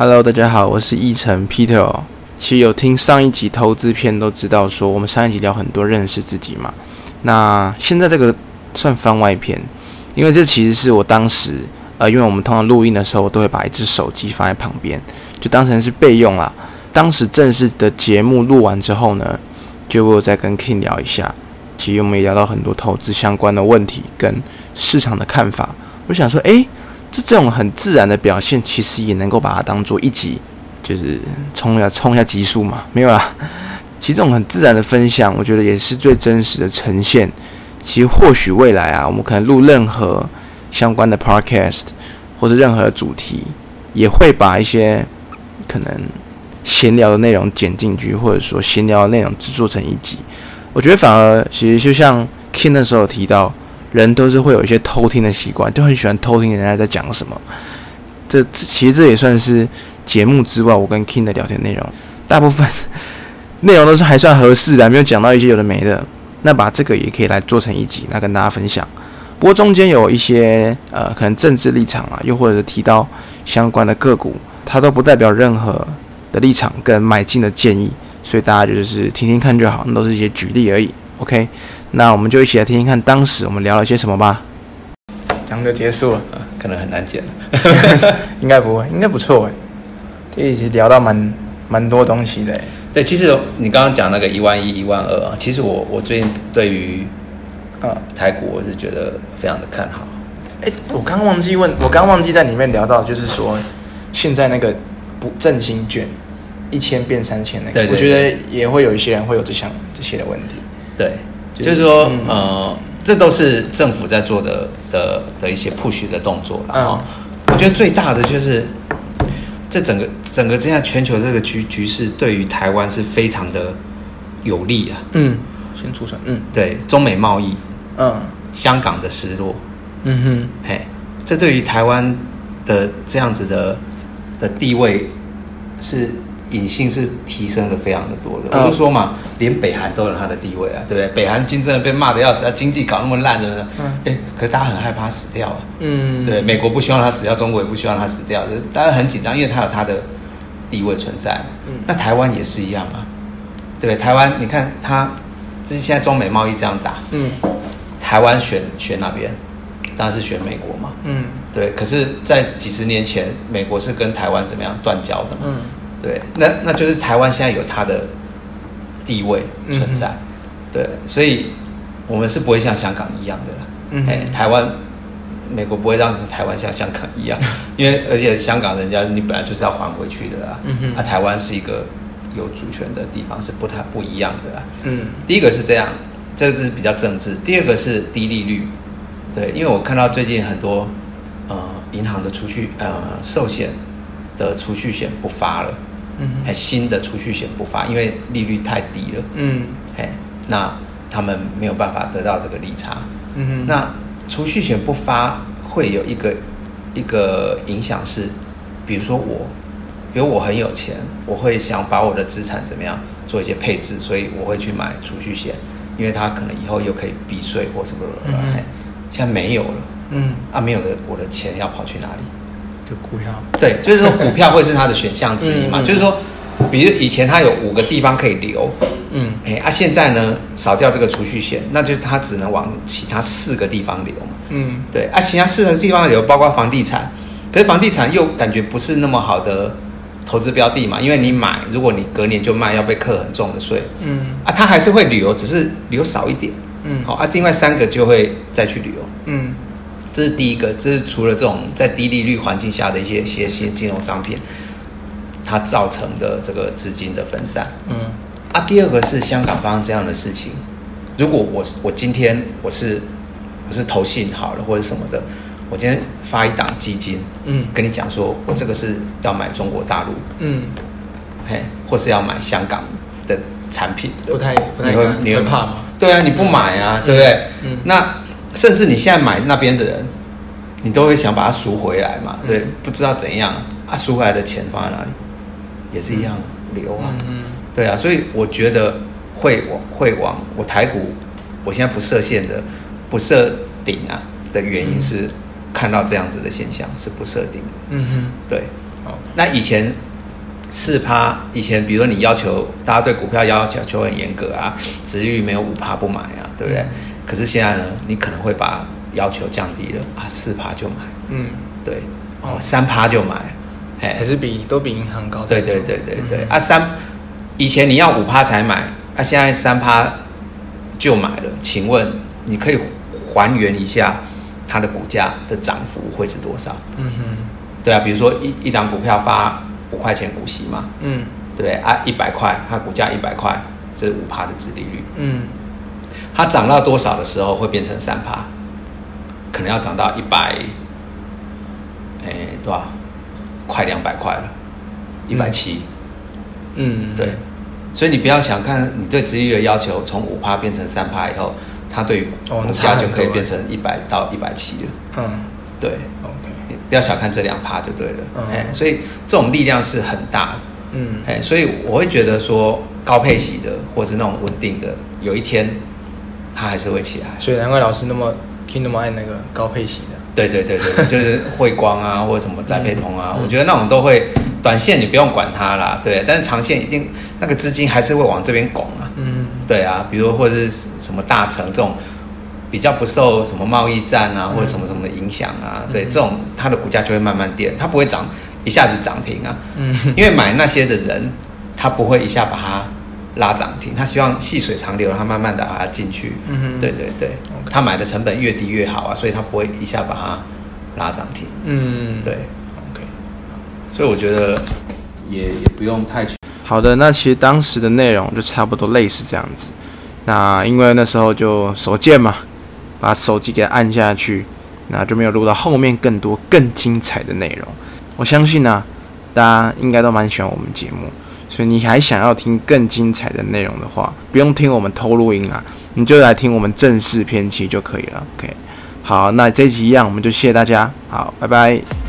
Hello，大家好，我是易成 Peter。其实有听上一集投资片都知道，说我们上一集聊很多认识自己嘛。那现在这个算番外篇，因为这其实是我当时呃，因为我们通常录音的时候，都会把一只手机放在旁边，就当成是备用啦。当时正式的节目录完之后呢，就我再跟 King 聊一下。其实我们也聊到很多投资相关的问题跟市场的看法。我想说，诶，这这种很自然的表现，其实也能够把它当做一集。就是冲一下冲一下级数嘛，没有啦。其实这种很自然的分享，我觉得也是最真实的呈现。其实或许未来啊，我们可能录任何相关的 podcast 或者任何主题，也会把一些可能闲聊的内容剪进去，或者说闲聊的内容制作成一集。我觉得反而其实就像 King 那时候提到，人都是会有一些偷听的习惯，就很喜欢偷听人家在讲什么。这其实这也算是。节目之外，我跟 King 的聊天内容，大部分内容都是还算合适的，没有讲到一些有的没的。那把这个也可以来做成一集，来跟大家分享。不过中间有一些呃，可能政治立场啊，又或者是提到相关的个股，它都不代表任何的立场跟买进的建议，所以大家就是听听看就好，那都是一些举例而已。OK，那我们就一起来听听看当时我们聊了些什么吧。讲就结束了，可能很难剪 应该不会，应该不错哎。这。一集聊到蛮蛮多东西的，对，其实你刚刚讲那个一万一、一万二啊，其实我我最近对于呃台股我是觉得非常的看好。哎，我刚忘记问，我刚忘记在里面聊到，就是说现在那个不振兴券一千变三千那个，我觉得也会有一些人会有这项这些的问题。对，就是说呃，这都是政府在做的的的一些 push 的动作了啊。我觉得最大的就是。这整个整个这样全球这个局局势对于台湾是非常的有利啊。嗯，先出场。嗯，对，中美贸易，嗯，香港的失落，嗯哼，嘿，这对于台湾的这样子的的地位是。隐性是提升的非常的多的，我就说嘛，连北韩都有它的地位啊，对不对？北韩竞争被骂的要死，他经济搞那么烂，真的，哎，可是大家很害怕死掉啊，嗯，对，美国不希望他死掉，中国也不希望他死掉，就大家很紧张，因为他有他的地位存在。嗯，那台湾也是一样啊，对，台湾你看他，这现在中美贸易这样打，嗯，台湾选选哪边？当然是选美国嘛，嗯，对。可是，在几十年前，美国是跟台湾怎么样断交的嘛？嗯。对，那那就是台湾现在有它的地位存在，对，所以我们是不会像香港一样的啦。哎，台湾美国不会让台湾像香港一样，因为而且香港人家你本来就是要还回去的啦。嗯啊，台湾是一个有主权的地方，是不太不一样的啦。嗯，第一个是这样，这个是比较政治；第二个是低利率。对，因为我看到最近很多呃银行的储蓄呃寿险的储蓄险不发了。新的储蓄险不发，因为利率太低了。嗯，嘿，那他们没有办法得到这个利差。嗯哼，那储蓄险不发会有一个一个影响是，比如说我，比如我很有钱，我会想把我的资产怎么样做一些配置，所以我会去买储蓄险，因为它可能以后又可以避税或什么的。嗯，现在没有了。嗯，啊，没有的，我的钱要跑去哪里？股票对，就是说股票会是它的选项之一嘛。就是说，比如以前它有五个地方可以留，嗯，哎，啊，现在呢少掉这个储蓄险，那就它只能往其他四个地方留嘛。嗯，对，啊，其他四个地方留包括房地产，可是房地产又感觉不是那么好的投资标的嘛，因为你买，如果你隔年就卖，要被课很重的税。嗯，啊，他还是会旅游，只是留少一点。嗯，好，啊，另外三个就会再去旅游。嗯。这是第一个，这是除了这种在低利率环境下的一些一些些金融商品，它造成的这个资金的分散。嗯，啊，第二个是香港发生这样的事情，如果我我今天我是我是投信好了或者什么的，我今天发一档基金，嗯，跟你讲说我这个是要买中国大陆，嗯，嘿，或是要买香港的产品，不太不太你会怕吗？对啊，你不买啊，对不对？嗯，那。甚至你现在买那边的人，你都会想把它赎回来嘛？对，不知道怎样啊，赎回来的钱放在哪里，也是一样留啊。嗯，对啊，所以我觉得会往会往我台股，我现在不设限的，不设顶啊的原因是看到这样子的现象是不设定的。嗯哼，对。那以前四趴，以前比如说你要求大家对股票要求很严格啊，值率没有五趴不买啊，对不对？可是现在呢，你可能会把要求降低了啊，四趴就买，嗯，对，哦，三趴就买，哎，还是比都比银行高。对对对对对，啊三，以前你要五趴才买，啊现在三趴就买了，请问你可以还原一下它的股价的涨幅会是多少？嗯哼，对啊，比如说一一档股票发五块钱股息嘛，嗯，对啊一百块，它股价一百块是五趴的值利率，嗯。它涨到多少的时候会变成三趴？可能要涨到一百，哎，多少？快两百块了，一百七。嗯，对。所以你不要想看你对值域的要求从五趴变成三趴以后，它对股价就可以变成一百到一百七了。嗯，对。OK，不要小看这两趴就对了。哎，所以这种力量是很大的。嗯，哎，所以我会觉得说高配息的或是那种稳定的，有一天。它还是会起来，所以难怪老师那么听那么爱那个高配型的。对对对对，就是汇光啊，或者什么再配通啊，我觉得那种都会，短线你不用管它啦，对，但是长线一定那个资金还是会往这边拱啊。嗯，对啊，比如或者是什么大成这种比较不受什么贸易战啊或者什么什么影响啊，对，这种它的股价就会慢慢跌，它不会涨一下子涨停啊。嗯，因为买那些的人，他不会一下把它。拉涨停，他希望细水长流，他慢慢的把它进去。嗯哼，对对对，他买的成本越低越好啊，所以他不会一下把它拉涨停。嗯，对，OK。所以我觉得也也不用太好的。那其实当时的内容就差不多类似这样子。那因为那时候就手贱嘛，把手机给按下去，那就没有录到后面更多更精彩的内容。我相信呢，大家应该都蛮喜欢我们节目。所以你还想要听更精彩的内容的话，不用听我们偷录音啊，你就来听我们正式片期就可以了。OK，好，那这集一样，我们就谢谢大家，好，拜拜。